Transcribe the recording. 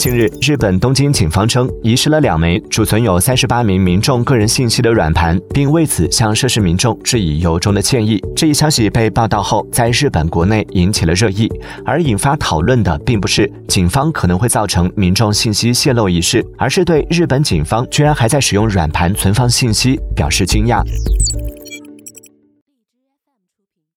近日日本东京警方称遗失了两枚储存有三十八名民众个人信息的软盘并为此向涉事民众致以由衷的歉意。这一消息被报道后在日本国内引起了热议而引发讨论的并不是警方可能会造成民众信息泄露一事而是对日本警方居然还在使用软盘存放信息表示惊讶。